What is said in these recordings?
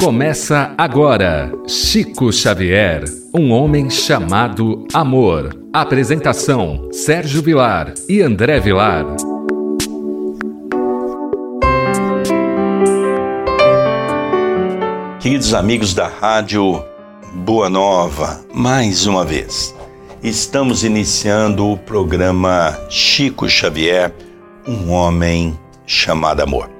Começa agora Chico Xavier, um homem chamado amor. Apresentação: Sérgio Vilar e André Vilar. Queridos amigos da Rádio Boa Nova, mais uma vez, estamos iniciando o programa Chico Xavier, um homem chamado amor.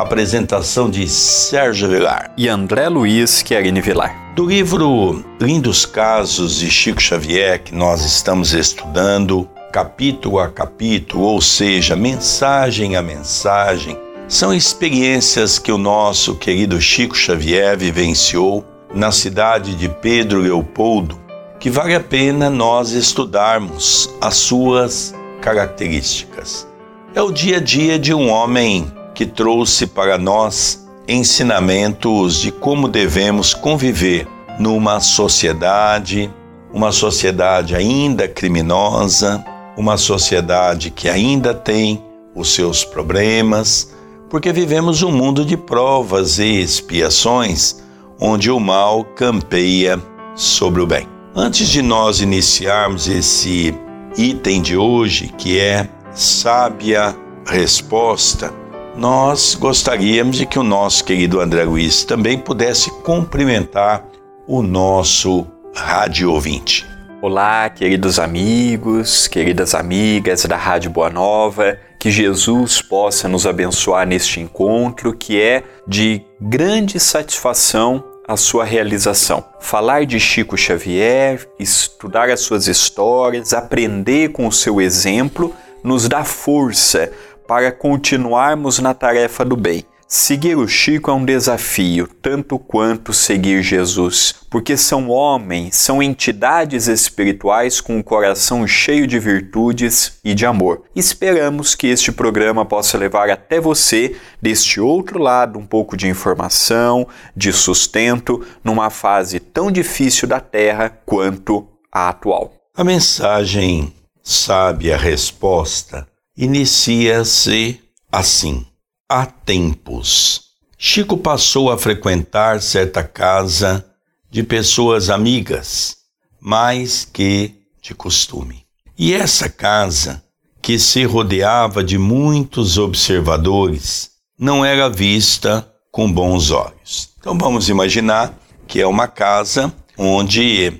Apresentação de Sérgio Vilar e André Luiz Querini Vilar. Do livro Lindos Casos de Chico Xavier, que nós estamos estudando, capítulo a capítulo, ou seja, mensagem a mensagem, são experiências que o nosso querido Chico Xavier vivenciou na cidade de Pedro Leopoldo, que vale a pena nós estudarmos as suas características. É o dia a dia de um homem que trouxe para nós ensinamentos de como devemos conviver numa sociedade, uma sociedade ainda criminosa, uma sociedade que ainda tem os seus problemas, porque vivemos um mundo de provas e expiações onde o mal campeia sobre o bem. Antes de nós iniciarmos esse item de hoje, que é sábia resposta, nós gostaríamos de que o nosso querido André Luiz também pudesse cumprimentar o nosso rádio ouvinte. Olá, queridos amigos, queridas amigas da Rádio Boa Nova, que Jesus possa nos abençoar neste encontro que é de grande satisfação a sua realização. Falar de Chico Xavier, estudar as suas histórias, aprender com o seu exemplo, nos dá força para continuarmos na tarefa do bem. Seguir o Chico é um desafio, tanto quanto seguir Jesus, porque são homens, são entidades espirituais com o coração cheio de virtudes e de amor. Esperamos que este programa possa levar até você, deste outro lado, um pouco de informação, de sustento, numa fase tão difícil da Terra quanto a atual. A mensagem sabe a resposta inicia-se assim: há tempos. Chico passou a frequentar certa casa de pessoas amigas, mais que de costume. E essa casa, que se rodeava de muitos observadores, não era vista com bons olhos. Então vamos imaginar que é uma casa onde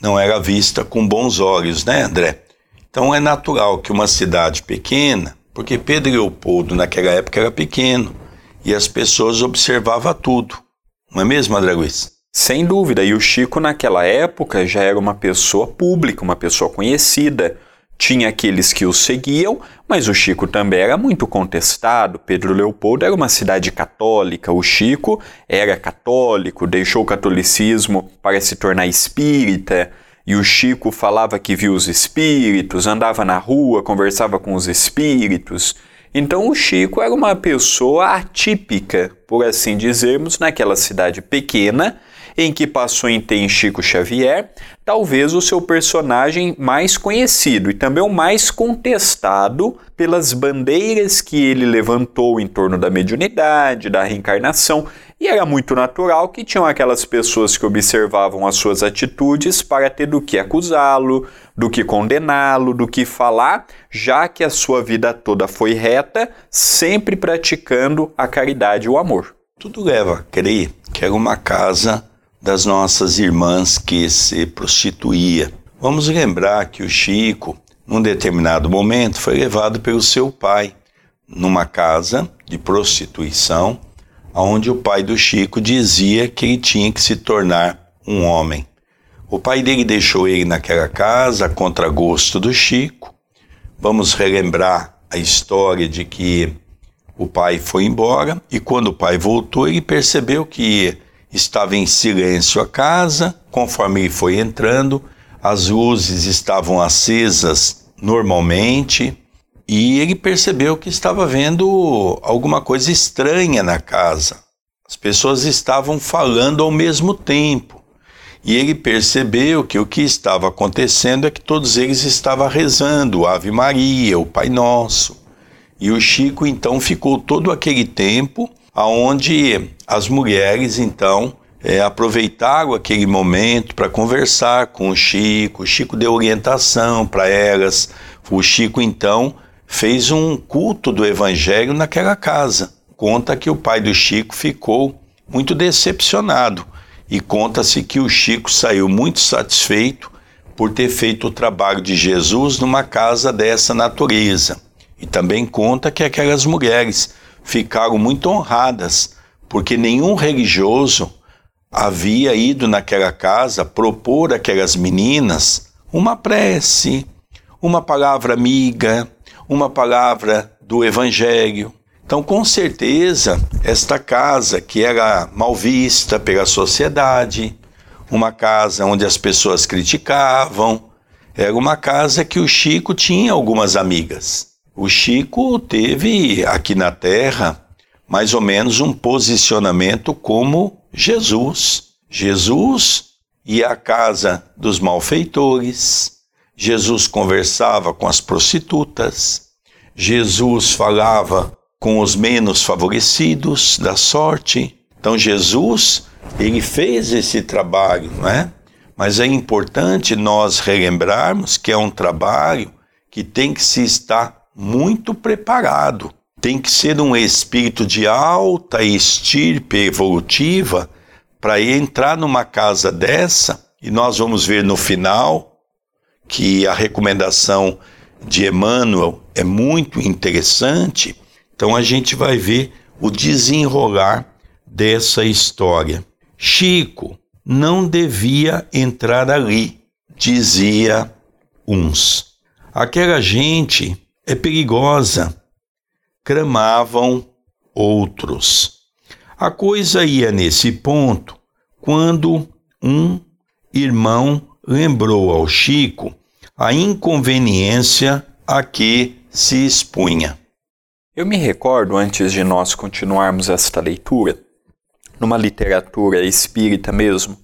não era vista com bons olhos, né, André? Então é natural que uma cidade pequena, porque Pedro Leopoldo naquela época era pequeno e as pessoas observavam tudo. Não é mesmo, André? Sem dúvida, e o Chico naquela época já era uma pessoa pública, uma pessoa conhecida. Tinha aqueles que o seguiam, mas o Chico também era muito contestado. Pedro Leopoldo era uma cidade católica, o Chico era católico, deixou o catolicismo para se tornar espírita. E o Chico falava que viu os espíritos, andava na rua, conversava com os espíritos. Então o Chico era uma pessoa atípica, por assim dizermos, naquela cidade pequena em que passou em ter Chico Xavier, talvez o seu personagem mais conhecido e também o mais contestado pelas bandeiras que ele levantou em torno da mediunidade, da reencarnação, e era muito natural que tinham aquelas pessoas que observavam as suas atitudes para ter do que acusá-lo, do que condená-lo, do que falar, já que a sua vida toda foi reta, sempre praticando a caridade e o amor. Tudo leva a crer que era uma casa das nossas irmãs que se prostituía. Vamos lembrar que o Chico, num determinado momento, foi levado pelo seu pai numa casa de prostituição, onde o pai do Chico dizia que ele tinha que se tornar um homem. O pai dele deixou ele naquela casa contra gosto do Chico. Vamos relembrar a história de que o pai foi embora e quando o pai voltou, ele percebeu que Estava em silêncio a casa, conforme ele foi entrando, as luzes estavam acesas normalmente e ele percebeu que estava vendo alguma coisa estranha na casa. As pessoas estavam falando ao mesmo tempo. E ele percebeu que o que estava acontecendo é que todos eles estavam rezando Ave Maria, o Pai Nosso. E o Chico então ficou todo aquele tempo aonde as mulheres então é, aproveitaram aquele momento para conversar com o Chico. O Chico deu orientação para elas. O Chico então fez um culto do Evangelho naquela casa. Conta que o pai do Chico ficou muito decepcionado e conta-se que o Chico saiu muito satisfeito por ter feito o trabalho de Jesus numa casa dessa natureza. E também conta que aquelas mulheres ficaram muito honradas, porque nenhum religioso havia ido naquela casa propor àquelas meninas uma prece, uma palavra amiga, uma palavra do Evangelho. Então, com certeza, esta casa que era mal vista pela sociedade, uma casa onde as pessoas criticavam, era uma casa que o Chico tinha algumas amigas. O Chico teve aqui na Terra mais ou menos um posicionamento como Jesus. Jesus ia à casa dos malfeitores, Jesus conversava com as prostitutas, Jesus falava com os menos favorecidos da sorte. Então Jesus, ele fez esse trabalho, não é? Mas é importante nós relembrarmos que é um trabalho que tem que se estar muito preparado tem que ser um espírito de alta estirpe evolutiva para entrar numa casa dessa, e nós vamos ver no final que a recomendação de Emmanuel é muito interessante. Então a gente vai ver o desenrolar dessa história. Chico não devia entrar ali, dizia uns. Aquela gente é perigosa cramavam outros. A coisa ia nesse ponto quando um irmão lembrou ao Chico a inconveniência a que se expunha. Eu me recordo, antes de nós continuarmos esta leitura, numa literatura espírita mesmo,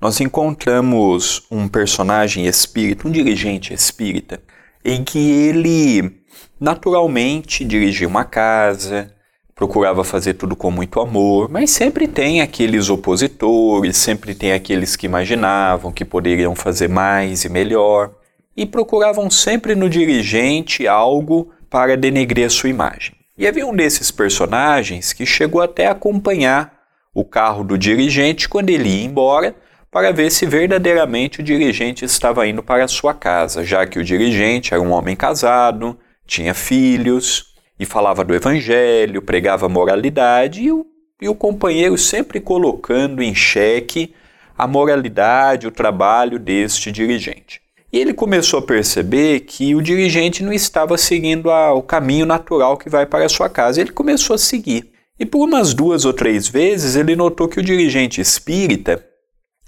nós encontramos um personagem espírita, um dirigente espírita, em que ele naturalmente dirigia uma casa, procurava fazer tudo com muito amor, mas sempre tem aqueles opositores, sempre tem aqueles que imaginavam que poderiam fazer mais e melhor, e procuravam sempre no dirigente algo para denegrir a sua imagem. E havia um desses personagens que chegou até a acompanhar o carro do dirigente quando ele ia embora para ver se verdadeiramente o dirigente estava indo para a sua casa, já que o dirigente era um homem casado, tinha filhos e falava do evangelho, pregava moralidade e o, e o companheiro sempre colocando em xeque a moralidade, o trabalho deste dirigente. E ele começou a perceber que o dirigente não estava seguindo a, o caminho natural que vai para a sua casa. Ele começou a seguir. E por umas duas ou três vezes ele notou que o dirigente espírita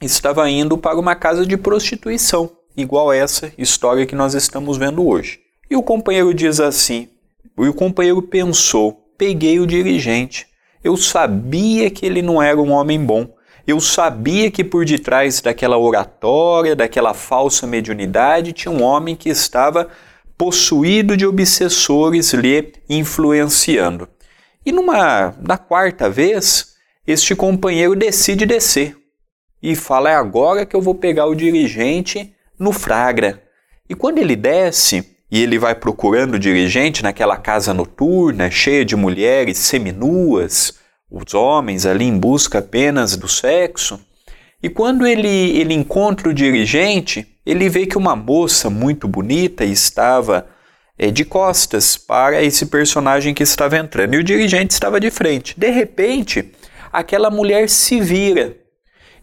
estava indo para uma casa de prostituição, igual essa história que nós estamos vendo hoje. E o companheiro diz assim: e o companheiro pensou, peguei o dirigente. Eu sabia que ele não era um homem bom. Eu sabia que por detrás daquela oratória, daquela falsa mediunidade, tinha um homem que estava possuído de obsessores lhe influenciando. E numa na quarta vez, este companheiro decide descer e fala: é agora que eu vou pegar o dirigente no Fragra. E quando ele desce, e ele vai procurando o dirigente naquela casa noturna, cheia de mulheres seminuas, os homens ali em busca apenas do sexo. E quando ele, ele encontra o dirigente, ele vê que uma moça muito bonita estava é, de costas para esse personagem que estava entrando e o dirigente estava de frente. De repente, aquela mulher se vira.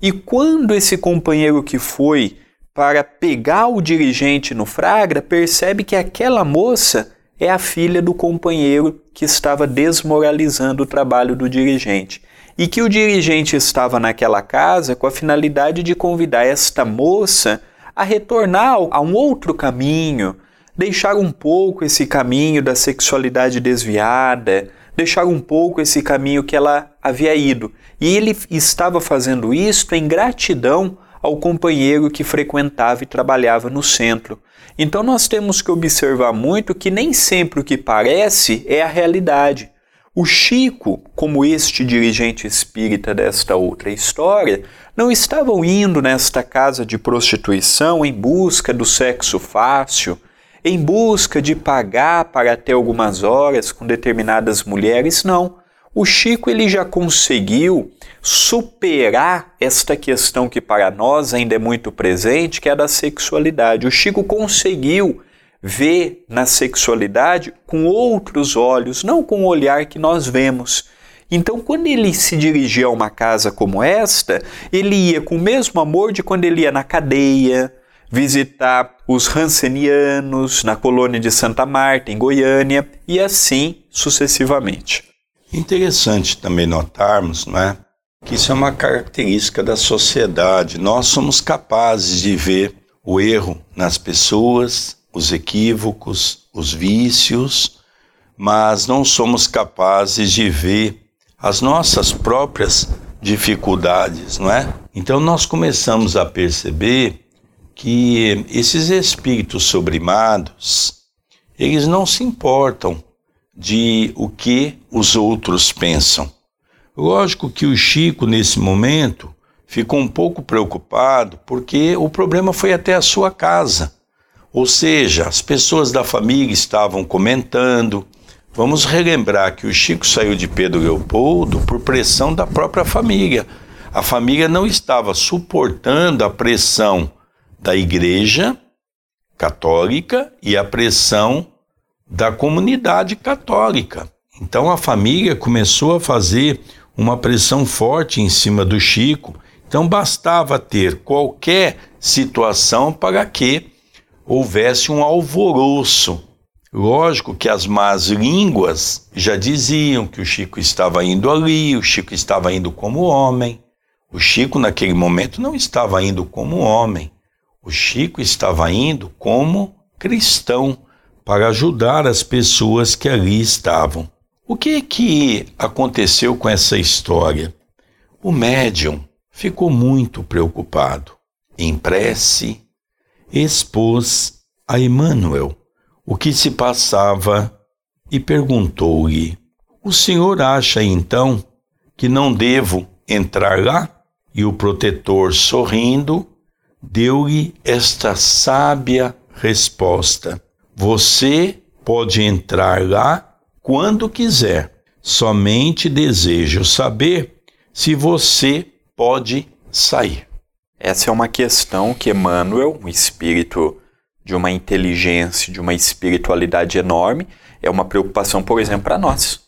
E quando esse companheiro que foi para pegar o dirigente no Fragra, percebe que aquela moça é a filha do companheiro que estava desmoralizando o trabalho do dirigente. E que o dirigente estava naquela casa com a finalidade de convidar esta moça a retornar a um outro caminho, deixar um pouco esse caminho da sexualidade desviada, deixar um pouco esse caminho que ela havia ido. E ele estava fazendo isto em gratidão ao companheiro que frequentava e trabalhava no centro. Então nós temos que observar muito que nem sempre o que parece é a realidade. O Chico, como este dirigente espírita desta outra história, não estavam indo nesta casa de prostituição em busca do sexo fácil, em busca de pagar para ter algumas horas com determinadas mulheres, não. O Chico ele já conseguiu superar esta questão que para nós ainda é muito presente, que é a da sexualidade. O Chico conseguiu vê na sexualidade com outros olhos, não com o olhar que nós vemos. Então, quando ele se dirigia a uma casa como esta, ele ia com o mesmo amor de quando ele ia na cadeia, visitar os Hansenianos na colônia de Santa Marta, em Goiânia, e assim sucessivamente. Interessante também notarmos, não é? Que isso é uma característica da sociedade. Nós somos capazes de ver o erro nas pessoas, os equívocos, os vícios, mas não somos capazes de ver as nossas próprias dificuldades, não é? Então nós começamos a perceber que esses espíritos sobrimados, eles não se importam de o que os outros pensam. Lógico que o Chico, nesse momento, ficou um pouco preocupado porque o problema foi até a sua casa. Ou seja, as pessoas da família estavam comentando. Vamos relembrar que o Chico saiu de Pedro Leopoldo por pressão da própria família. A família não estava suportando a pressão da igreja católica e a pressão da comunidade católica. Então a família começou a fazer uma pressão forte em cima do Chico. Então bastava ter qualquer situação para que houvesse um alvoroço. Lógico que as más línguas já diziam que o Chico estava indo ali, o Chico estava indo como homem. O Chico, naquele momento, não estava indo como homem. O Chico estava indo como cristão para ajudar as pessoas que ali estavam. O que que aconteceu com essa história? O médium ficou muito preocupado. Em prece, expôs a Emmanuel o que se passava e perguntou-lhe: O senhor acha então que não devo entrar lá? E o protetor, sorrindo, deu-lhe esta sábia resposta: Você pode entrar lá quando quiser, somente desejo saber se você pode sair. Essa é uma questão que Emmanuel, um espírito de uma inteligência, de uma espiritualidade enorme, é uma preocupação, por exemplo, para nós.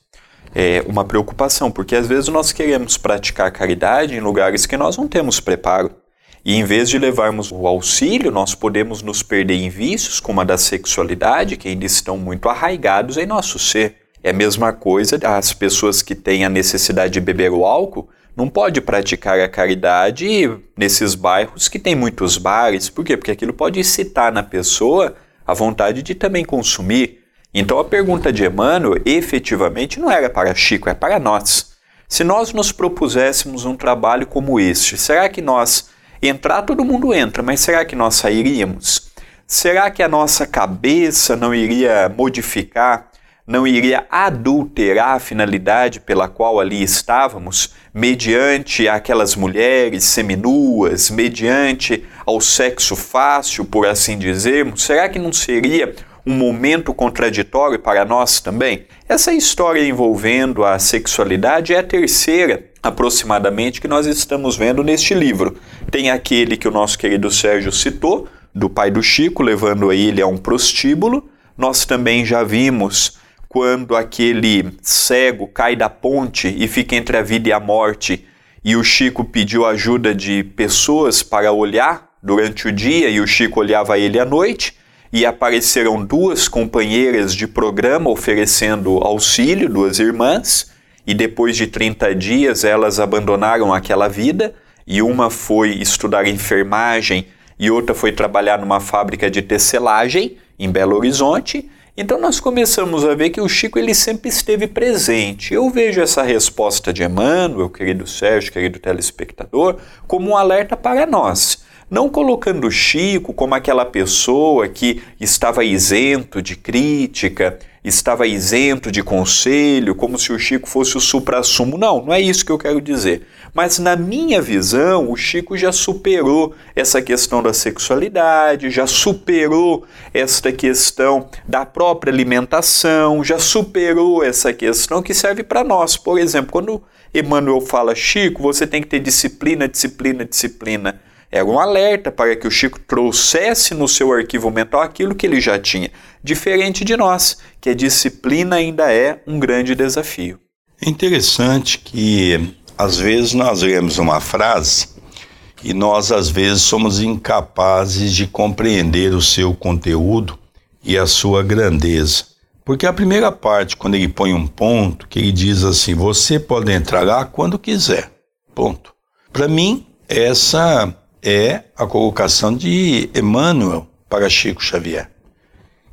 É uma preocupação, porque às vezes nós queremos praticar caridade em lugares que nós não temos preparo. E em vez de levarmos o auxílio, nós podemos nos perder em vícios, como a da sexualidade, que ainda estão muito arraigados em nosso ser. É a mesma coisa das pessoas que têm a necessidade de beber o álcool, não pode praticar a caridade nesses bairros que tem muitos bares. Por quê? Porque aquilo pode incitar na pessoa a vontade de também consumir. Então a pergunta de Emmanuel efetivamente não era para Chico, é para nós. Se nós nos propuséssemos um trabalho como este, será que nós entrar todo mundo entra, mas será que nós sairíamos? Será que a nossa cabeça não iria modificar não iria adulterar a finalidade pela qual ali estávamos, mediante aquelas mulheres seminuas, mediante ao sexo fácil, por assim dizermos? Será que não seria um momento contraditório para nós também? Essa história envolvendo a sexualidade é a terceira, aproximadamente, que nós estamos vendo neste livro. Tem aquele que o nosso querido Sérgio citou, do pai do Chico, levando ele a um prostíbulo. Nós também já vimos quando aquele cego cai da ponte e fica entre a vida e a morte, e o Chico pediu ajuda de pessoas para olhar durante o dia e o Chico olhava ele à noite, e apareceram duas companheiras de programa oferecendo auxílio, duas irmãs, e depois de 30 dias elas abandonaram aquela vida, e uma foi estudar enfermagem e outra foi trabalhar numa fábrica de tecelagem em Belo Horizonte, então nós começamos a ver que o Chico ele sempre esteve presente. Eu vejo essa resposta de Emmanuel, querido Sérgio, querido telespectador, como um alerta para nós. Não colocando Chico como aquela pessoa que estava isento de crítica, estava isento de conselho, como se o Chico fosse o supra-sumo. Não, não é isso que eu quero dizer. Mas na minha visão, o Chico já superou essa questão da sexualidade, já superou esta questão da própria alimentação, já superou essa questão que serve para nós. Por exemplo, quando Emmanuel fala, Chico, você tem que ter disciplina, disciplina, disciplina. Era um alerta para que o Chico trouxesse no seu arquivo mental aquilo que ele já tinha, diferente de nós, que a disciplina ainda é um grande desafio. É interessante que às vezes nós lemos uma frase e nós às vezes somos incapazes de compreender o seu conteúdo e a sua grandeza. Porque a primeira parte, quando ele põe um ponto, que ele diz assim: você pode entrar lá quando quiser. Ponto. Para mim, essa é a colocação de Emmanuel para Chico Xavier.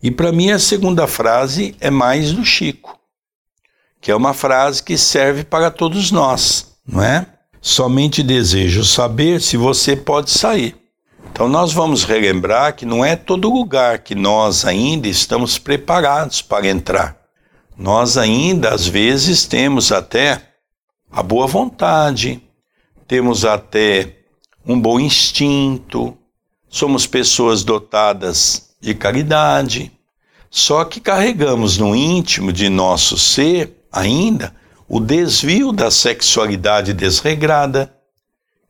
E para mim, a segunda frase é mais do Chico, que é uma frase que serve para todos nós, não é? Somente desejo saber se você pode sair. Então, nós vamos relembrar que não é todo lugar que nós ainda estamos preparados para entrar. Nós ainda, às vezes, temos até a boa vontade, temos até um bom instinto, somos pessoas dotadas de caridade, só que carregamos no íntimo de nosso ser ainda o desvio da sexualidade desregrada,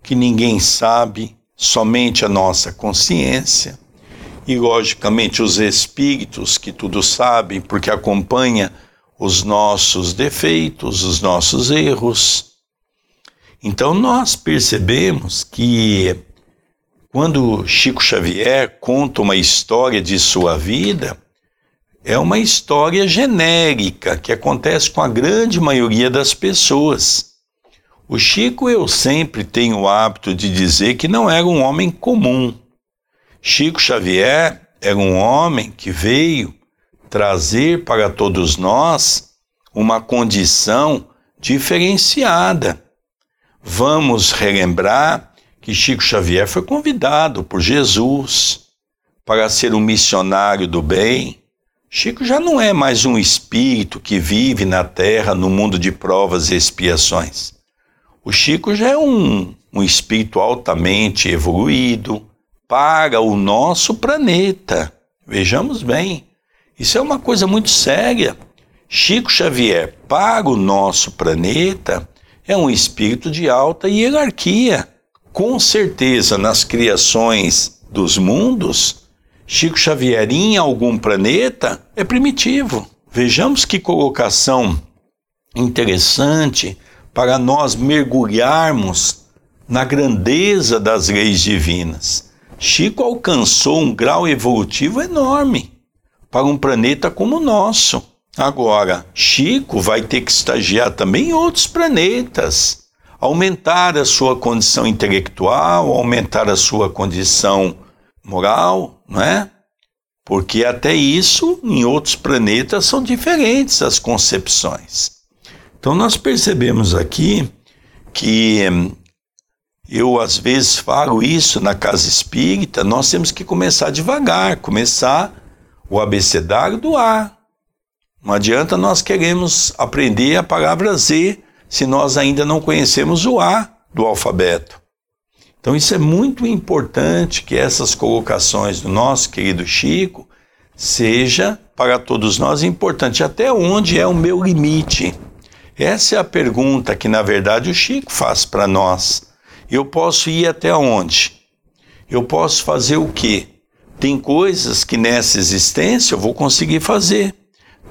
que ninguém sabe, somente a nossa consciência. E, logicamente, os espíritos que tudo sabem, porque acompanha os nossos defeitos, os nossos erros. Então, nós percebemos que quando Chico Xavier conta uma história de sua vida, é uma história genérica que acontece com a grande maioria das pessoas. O Chico, eu sempre tenho o hábito de dizer que não era um homem comum. Chico Xavier era um homem que veio trazer para todos nós uma condição diferenciada. Vamos relembrar que Chico Xavier foi convidado por Jesus para ser um missionário do bem. Chico já não é mais um espírito que vive na terra no mundo de provas e expiações. O Chico já é um, um espírito altamente evoluído para o nosso planeta. Vejamos bem, isso é uma coisa muito séria. Chico Xavier, para o nosso planeta, é um espírito de alta hierarquia. Com certeza, nas criações dos mundos, Chico Xavier em algum planeta é primitivo. Vejamos que colocação interessante para nós mergulharmos na grandeza das leis divinas. Chico alcançou um grau evolutivo enorme para um planeta como o nosso. Agora, Chico vai ter que estagiar também em outros planetas, aumentar a sua condição intelectual, aumentar a sua condição moral, não é? Porque até isso, em outros planetas, são diferentes as concepções. Então nós percebemos aqui que eu às vezes falo isso na casa espírita, nós temos que começar devagar, começar o abecedário do A. Não adianta nós queremos aprender a palavra Z se nós ainda não conhecemos o A do alfabeto. Então isso é muito importante que essas colocações do nosso querido Chico seja para todos nós importante até onde é o meu limite essa é a pergunta que, na verdade, o Chico faz para nós. Eu posso ir até onde? Eu posso fazer o quê? Tem coisas que nessa existência eu vou conseguir fazer.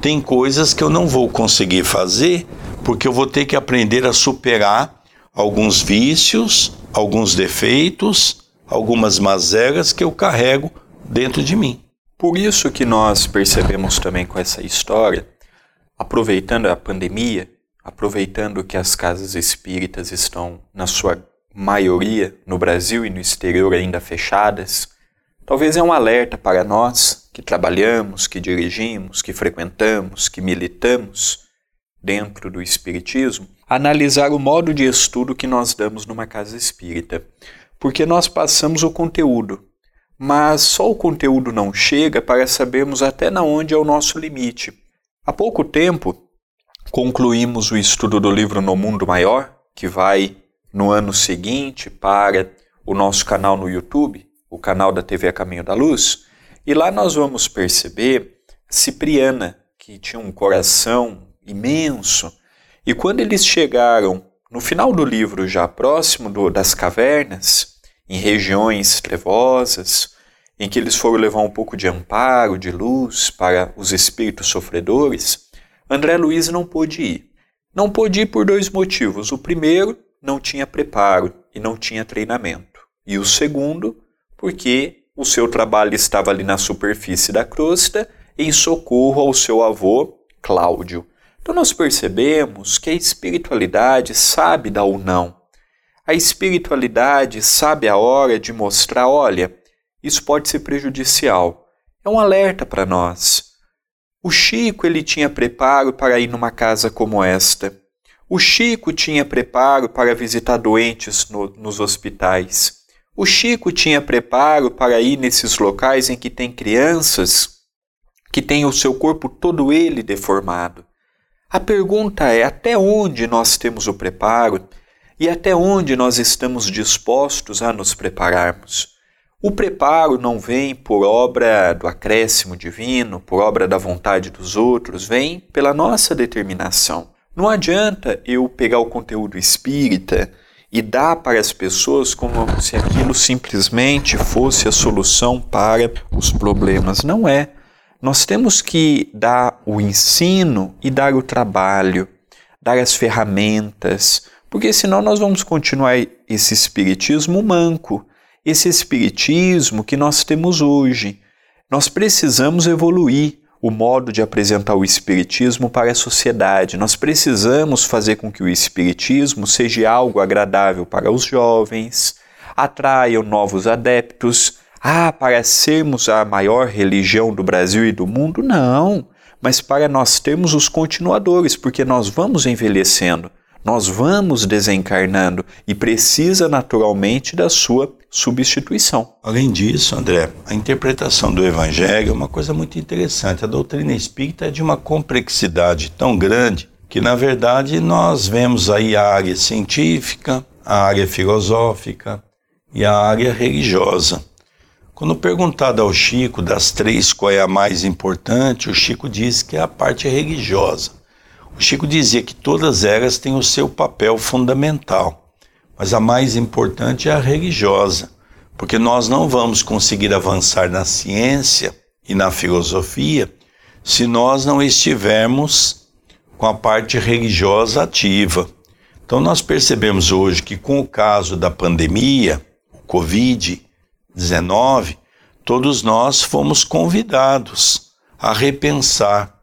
Tem coisas que eu não vou conseguir fazer porque eu vou ter que aprender a superar alguns vícios, alguns defeitos, algumas mazelas que eu carrego dentro de mim. Por isso que nós percebemos também com essa história, aproveitando a pandemia, aproveitando que as casas espíritas estão, na sua maioria, no Brasil e no exterior ainda fechadas, talvez é um alerta para nós que trabalhamos, que dirigimos, que frequentamos, que militamos dentro do Espiritismo, analisar o modo de estudo que nós damos numa casa espírita. porque nós passamos o conteúdo, mas só o conteúdo não chega para sabermos até na onde é o nosso limite. Há pouco tempo, concluímos o estudo do livro No Mundo Maior, que vai no ano seguinte para o nosso canal no YouTube, o canal da TV A Caminho da Luz, e lá nós vamos perceber Cipriana, que tinha um coração imenso, e quando eles chegaram no final do livro, já próximo do, das cavernas, em regiões trevosas, em que eles foram levar um pouco de amparo, de luz para os espíritos sofredores, André Luiz não pôde ir. Não pôde ir por dois motivos. O primeiro, não tinha preparo e não tinha treinamento. E o segundo, porque o seu trabalho estava ali na superfície da crosta em socorro ao seu avô, Cláudio. Então nós percebemos que a espiritualidade sabe dar o não. A espiritualidade sabe a hora de mostrar, olha, isso pode ser prejudicial. É um alerta para nós. O Chico ele tinha preparo para ir numa casa como esta. O Chico tinha preparo para visitar doentes no, nos hospitais. O Chico tinha preparo para ir nesses locais em que tem crianças que têm o seu corpo todo ele deformado. A pergunta é até onde nós temos o preparo e até onde nós estamos dispostos a nos prepararmos. O preparo não vem por obra do acréscimo divino, por obra da vontade dos outros, vem pela nossa determinação. Não adianta eu pegar o conteúdo espírita e dar para as pessoas como se aquilo simplesmente fosse a solução para os problemas. Não é. Nós temos que dar o ensino e dar o trabalho, dar as ferramentas, porque senão nós vamos continuar esse espiritismo manco, esse espiritismo que nós temos hoje. Nós precisamos evoluir o modo de apresentar o Espiritismo para a sociedade. Nós precisamos fazer com que o Espiritismo seja algo agradável para os jovens, atraiam novos adeptos. Ah, para sermos a maior religião do Brasil e do mundo? Não, mas para nós termos os continuadores, porque nós vamos envelhecendo, nós vamos desencarnando e precisa naturalmente da sua substituição. Além disso, André, a interpretação do Evangelho é uma coisa muito interessante. A doutrina espírita é de uma complexidade tão grande que, na verdade, nós vemos aí a área científica, a área filosófica e a área religiosa. Quando perguntado ao Chico das três qual é a mais importante, o Chico disse que é a parte religiosa. O Chico dizia que todas elas têm o seu papel fundamental mas a mais importante é a religiosa, porque nós não vamos conseguir avançar na ciência e na filosofia se nós não estivermos com a parte religiosa ativa. Então, nós percebemos hoje que, com o caso da pandemia, o Covid-19, todos nós fomos convidados a repensar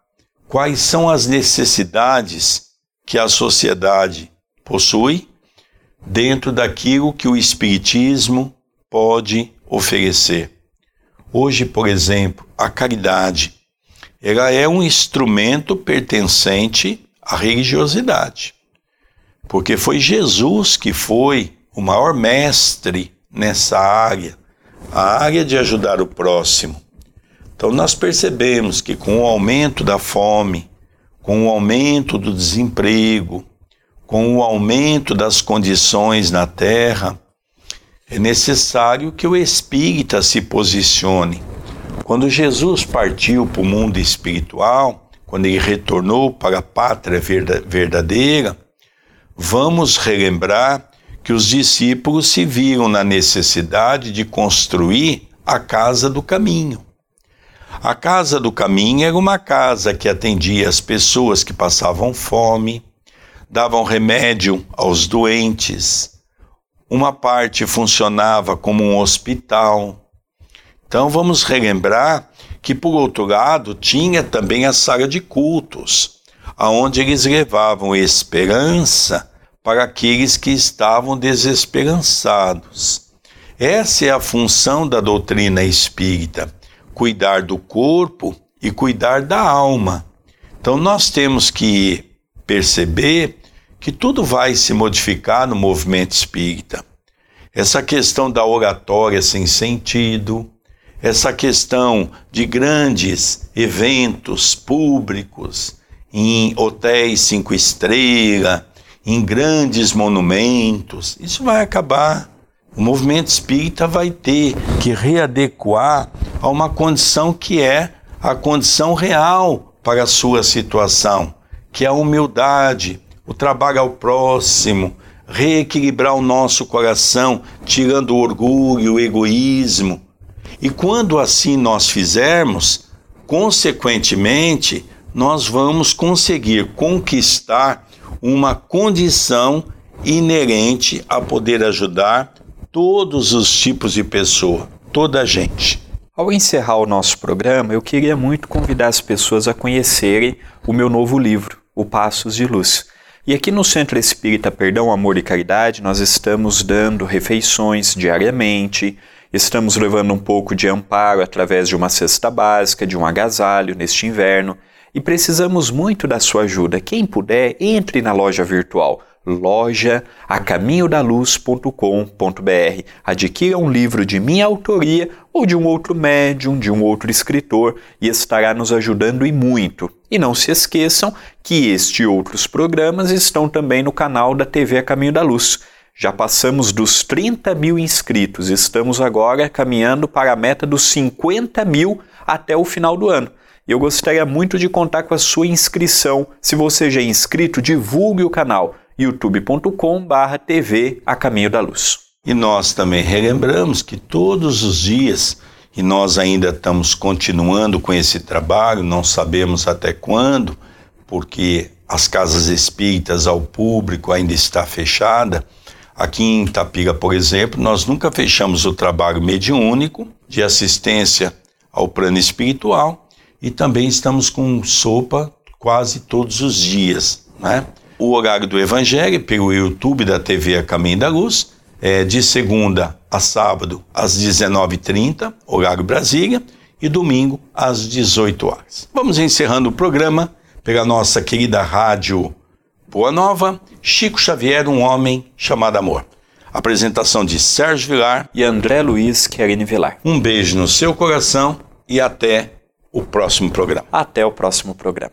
quais são as necessidades que a sociedade possui dentro daquilo que o Espiritismo pode oferecer. Hoje, por exemplo, a caridade, ela é um instrumento pertencente à religiosidade, porque foi Jesus que foi o maior mestre nessa área, a área de ajudar o próximo. Então, nós percebemos que com o aumento da fome, com o aumento do desemprego, com o aumento das condições na Terra, é necessário que o espírita se posicione. Quando Jesus partiu para o mundo espiritual, quando ele retornou para a pátria verdadeira, vamos relembrar que os discípulos se viram na necessidade de construir a casa do caminho. A casa do caminho era uma casa que atendia as pessoas que passavam fome, davam remédio aos doentes, uma parte funcionava como um hospital. Então vamos relembrar que, por outro lado, tinha também a sala de cultos, aonde eles levavam esperança para aqueles que estavam desesperançados. Essa é a função da doutrina espírita: cuidar do corpo e cuidar da alma. Então nós temos que perceber que tudo vai se modificar no movimento espírita. essa questão da oratória sem sentido, essa questão de grandes eventos públicos em hotéis cinco estrelas, em grandes monumentos, isso vai acabar. O movimento espírita vai ter que readequar a uma condição que é a condição real para a sua situação, que é a humildade, o trabalho ao próximo, reequilibrar o nosso coração, tirando o orgulho, o egoísmo. E quando assim nós fizermos, consequentemente, nós vamos conseguir conquistar uma condição inerente a poder ajudar todos os tipos de pessoa, toda a gente. Ao encerrar o nosso programa, eu queria muito convidar as pessoas a conhecerem o meu novo livro, O Passos de Luz. E aqui no Centro Espírita Perdão, Amor e Caridade, nós estamos dando refeições diariamente, estamos levando um pouco de amparo através de uma cesta básica, de um agasalho neste inverno, e precisamos muito da sua ajuda. Quem puder, entre na loja virtual loja acaminhodaluz.com.br. Adquira um livro de minha autoria ou de um outro médium, de um outro escritor e estará nos ajudando e muito. E não se esqueçam que este e outros programas estão também no canal da TV A Caminho da Luz. Já passamos dos 30 mil inscritos, estamos agora caminhando para a meta dos 50 mil até o final do ano. Eu gostaria muito de contar com a sua inscrição. Se você já é inscrito, divulgue o canal youtube.com/barra TV A Caminho da Luz. E nós também relembramos que todos os dias, e nós ainda estamos continuando com esse trabalho, não sabemos até quando, porque as casas espíritas ao público ainda está fechada. Aqui em Itapira, por exemplo, nós nunca fechamos o trabalho mediúnico de assistência ao plano espiritual e também estamos com sopa quase todos os dias, né? O horário do Evangelho pelo YouTube da TV A Caminho da Luz, é de segunda a sábado às 19h30, horário Brasília, e domingo às 18 horas. Vamos encerrando o programa pela nossa querida rádio Boa Nova, Chico Xavier, um homem chamado amor. Apresentação de Sérgio Vilar e André Luiz Querini Vilar. Um beijo no seu coração e até o próximo programa. Até o próximo programa.